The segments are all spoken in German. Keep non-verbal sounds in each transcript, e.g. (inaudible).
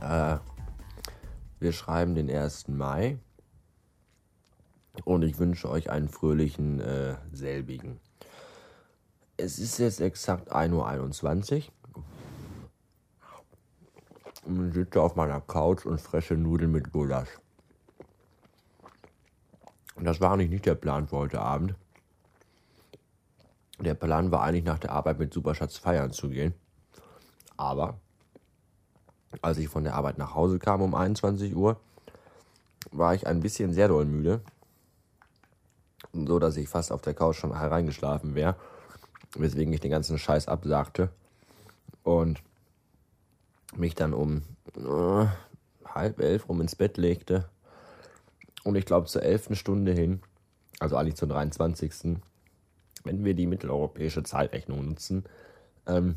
Äh, wir schreiben den 1. Mai und ich wünsche euch einen fröhlichen äh, selbigen. Es ist jetzt exakt 1.21 Uhr. Und ich sitze auf meiner Couch und fresse Nudeln mit Gulasch. Das war eigentlich nicht der Plan für heute Abend. Der Plan war eigentlich nach der Arbeit mit Superschatz feiern zu gehen. Aber als ich von der Arbeit nach Hause kam um 21 Uhr, war ich ein bisschen sehr doll müde. So dass ich fast auf der Couch schon hereingeschlafen wäre. Weswegen ich den ganzen Scheiß absagte. Und mich dann um äh, halb elf rum ins Bett legte. Und ich glaube zur elften Stunde hin, also eigentlich zur 23 wenn wir die mitteleuropäische Zeitrechnung nutzen, ähm,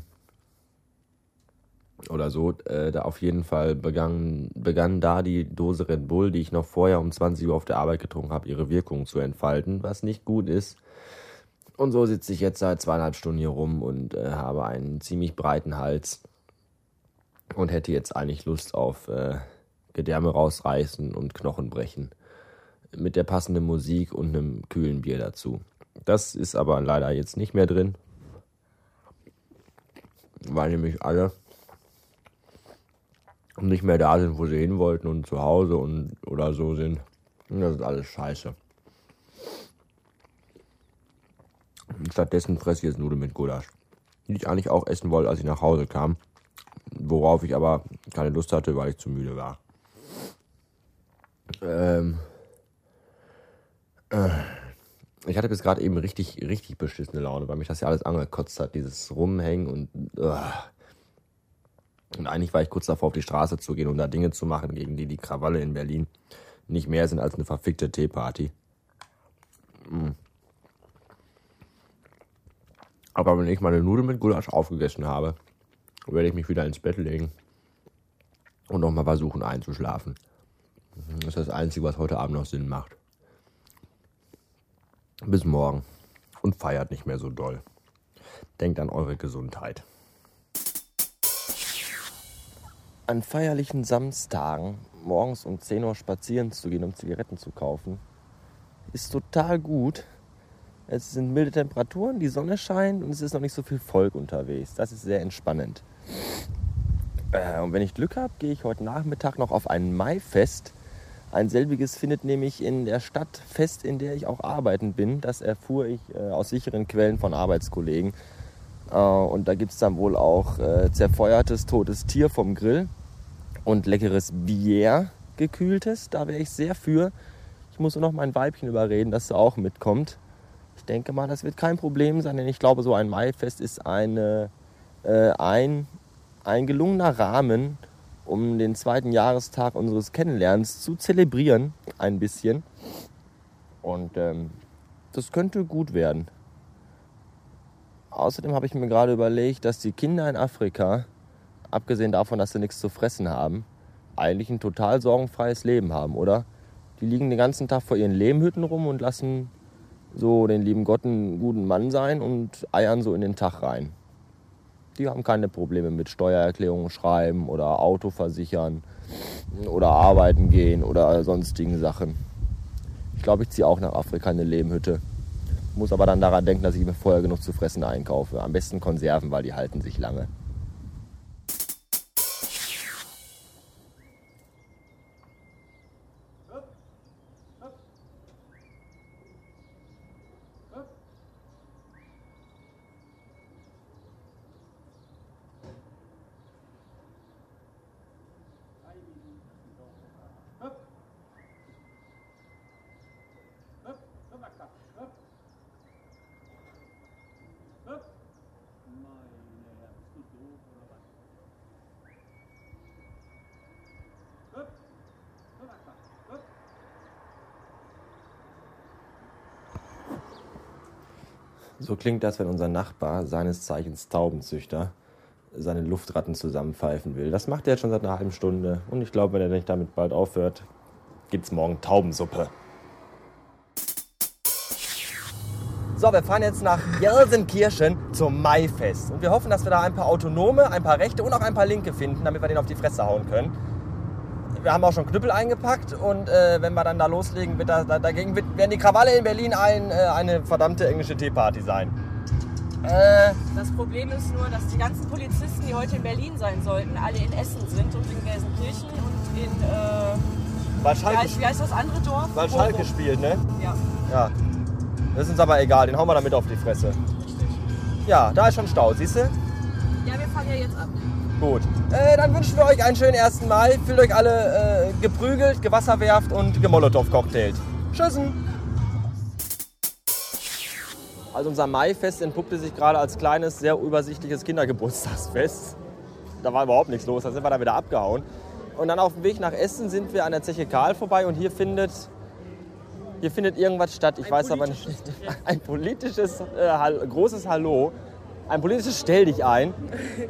oder so, äh, da auf jeden Fall begann, begann da die Dose Red Bull, die ich noch vorher um 20 Uhr auf der Arbeit getrunken habe, ihre Wirkung zu entfalten, was nicht gut ist. Und so sitze ich jetzt seit zweieinhalb Stunden hier rum und äh, habe einen ziemlich breiten Hals und hätte jetzt eigentlich Lust auf äh, Gedärme rausreißen und Knochen brechen. Mit der passenden Musik und einem kühlen Bier dazu. Das ist aber leider jetzt nicht mehr drin, weil nämlich alle nicht mehr da sind, wo sie hin wollten und zu Hause und oder so sind. Und das ist alles scheiße. Stattdessen fresse ich jetzt Nudeln mit Gulasch. Die ich eigentlich auch essen wollte, als ich nach Hause kam. Worauf ich aber keine Lust hatte, weil ich zu müde war. Ähm. Äh ich hatte bis gerade eben richtig, richtig beschissene Laune, weil mich das ja alles angekotzt hat, dieses Rumhängen und. Uh. Und eigentlich war ich kurz davor, auf die Straße zu gehen und da Dinge zu machen, gegen die die Krawalle in Berlin nicht mehr sind als eine verfickte Teeparty. Mm. Aber wenn ich meine Nudeln mit Gulasch aufgegessen habe, werde ich mich wieder ins Bett legen und nochmal versuchen einzuschlafen. Das ist das Einzige, was heute Abend noch Sinn macht. Bis morgen und feiert nicht mehr so doll. Denkt an eure Gesundheit. An feierlichen Samstagen morgens um 10 Uhr spazieren zu gehen, um Zigaretten zu kaufen, ist total gut. Es sind milde Temperaturen, die Sonne scheint und es ist noch nicht so viel Volk unterwegs. Das ist sehr entspannend. Äh, und wenn ich Glück habe, gehe ich heute Nachmittag noch auf ein Maifest ein selbiges findet nämlich in der Stadt fest, in der ich auch arbeiten bin. Das erfuhr ich äh, aus sicheren Quellen von Arbeitskollegen. Äh, und da gibt es dann wohl auch äh, zerfeuertes totes Tier vom Grill und leckeres Bier, gekühltes. Da wäre ich sehr für. Ich muss nur noch mein Weibchen überreden, dass sie auch mitkommt. Ich denke mal, das wird kein Problem sein, denn ich glaube, so ein Maifest ist eine, äh, ein, ein gelungener Rahmen, um den zweiten Jahrestag unseres Kennenlernens zu zelebrieren, ein bisschen. Und ähm, das könnte gut werden. Außerdem habe ich mir gerade überlegt, dass die Kinder in Afrika, abgesehen davon, dass sie nichts zu fressen haben, eigentlich ein total sorgenfreies Leben haben, oder? Die liegen den ganzen Tag vor ihren Lehmhütten rum und lassen so den lieben Gott einen guten Mann sein und eiern so in den Tag rein. Die haben keine Probleme mit Steuererklärungen schreiben oder Auto versichern oder arbeiten gehen oder sonstigen Sachen. Ich glaube, ich ziehe auch nach Afrika in eine Lehmhütte. Muss aber dann daran denken, dass ich mir vorher genug zu fressen einkaufe. Am besten Konserven, weil die halten sich lange. So klingt das, wenn unser Nachbar, seines Zeichens Taubenzüchter, seine Luftratten zusammenpfeifen will. Das macht er jetzt schon seit einer halben Stunde. Und ich glaube, wenn er nicht damit bald aufhört, gibt's morgen Taubensuppe. So, wir fahren jetzt nach Gelsenkirchen zum Maifest. Und wir hoffen, dass wir da ein paar Autonome, ein paar Rechte und auch ein paar Linke finden, damit wir den auf die Fresse hauen können. Wir haben auch schon Knüppel eingepackt und äh, wenn wir dann da loslegen, wird da, da, dagegen wird, werden die Krawalle in Berlin ein, äh, eine verdammte englische Teeparty sein. Äh, das Problem ist nur, dass die ganzen Polizisten, die heute in Berlin sein sollten, alle in Essen sind und in Gelsenkirchen und in, äh, wie, Schalke, heißt, wie heißt das andere Dorf? weil. Schalke spielt, ne? Ja, Ja. Das ist uns aber egal, den hauen wir damit auf die Fresse. richtig. Ja, da ist schon Stau, siehst du? Ja, wir fahren ja jetzt ab. Gut. Äh, dann wünschen wir euch einen schönen ersten Mai. Fühlt euch alle äh, geprügelt, gewasserwerft und gemolotow-cocktailt. Tschüssen. Also unser Maifest entpuppte sich gerade als kleines, sehr übersichtliches Kindergeburtstagsfest. Da war überhaupt nichts los, da sind wir dann wieder abgehauen. Und dann auf dem Weg nach Essen sind wir an der Zeche Karl vorbei und hier findet, hier findet irgendwas statt. Ich Ein weiß aber nicht. (laughs) Ein politisches, äh, großes Hallo. Ein politisches Stell dich ein.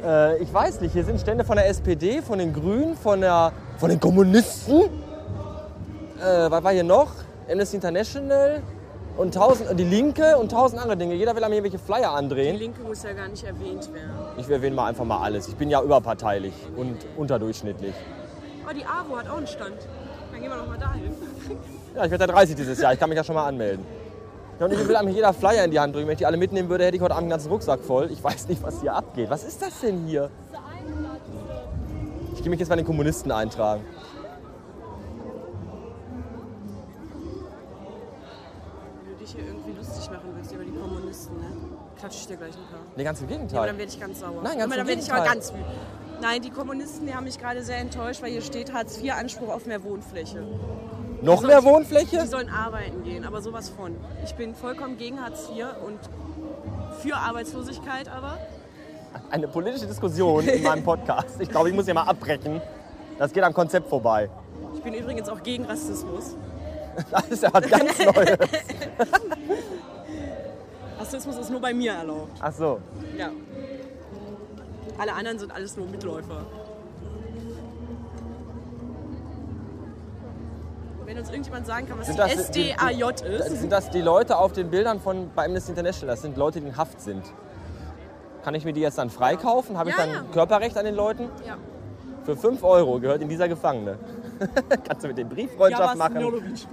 Äh, ich weiß nicht, hier sind Stände von der SPD, von den Grünen, von, der, von den Kommunisten. Äh, was war hier noch? Amnesty International und tausend, die Linke und tausend andere Dinge. Jeder will an mir irgendwelche Flyer Die andrehen. Linke muss ja gar nicht erwähnt werden. Ich erwähne mal einfach mal alles. Ich bin ja überparteilich und unterdurchschnittlich. Oh, die AWO hat auch einen Stand. Dann gehen wir doch mal dahin. Ja, ich werde ja 30 dieses Jahr. Ich kann mich ja schon mal anmelden. Ja, und ich will einem jeder Flyer in die Hand drücken. Wenn ich die alle mitnehmen würde, hätte ich heute Abend einen ganzen Rucksack voll. Ich weiß nicht, was hier abgeht. Was ist das denn hier? Ich gehe mich jetzt bei den Kommunisten eintragen. Wenn du dich hier irgendwie lustig machen willst über die Kommunisten, ne? Klatsch ich dir gleich ein paar. Nee, ganz im Ja, aber Gegenteil. dann werde ich ganz sauer. Nein, ganz aber im dann werde ich aber Gegenteil. ganz wütend. Nein, die Kommunisten, die haben mich gerade sehr enttäuscht, weil hier steht Hartz IV Anspruch auf mehr Wohnfläche. Noch mehr Wohnfläche? Die sollen arbeiten gehen, aber sowas von. Ich bin vollkommen gegen Hartz IV und für Arbeitslosigkeit aber. Eine politische Diskussion in meinem Podcast. Ich glaube, ich muss hier mal abbrechen. Das geht am Konzept vorbei. Ich bin übrigens auch gegen Rassismus. (laughs) Das ist ja was ganz Neues. (laughs) Rassismus ist nur bei mir erlaubt. Ach so. Ja. Alle anderen sind alles nur Mitläufer. Wenn uns irgendjemand sagen kann, was Sind das- SDAJ ist. Sind das die Leute auf den Bildern von bei Amnesty International? Das sind Leute, die in Haft sind. Kann ich mir die jetzt dann freikaufen? Habe ich Ja, dann ja. Körperrecht an den Leuten? Ja. Für 5 Euro gehört in dieser Gefangene. (laughs) Kannst du mit dem Brieffreundschaft machen? Milovic.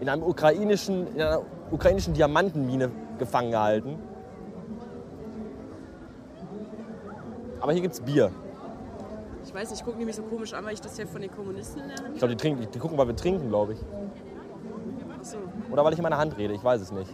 In, einem ukrainischen, in einer ukrainischen Diamantenmine gefangen gehalten. Aber hier gibt's Bier. Ich weiß nicht, ich gucke nämlich so komisch an, weil ich das ja von den Kommunisten Hand Ich glaube, die, trinken- die gucken, weil wir trinken, glaube ich. Achso. Oder weil ich in meiner Hand rede, ich weiß es nicht.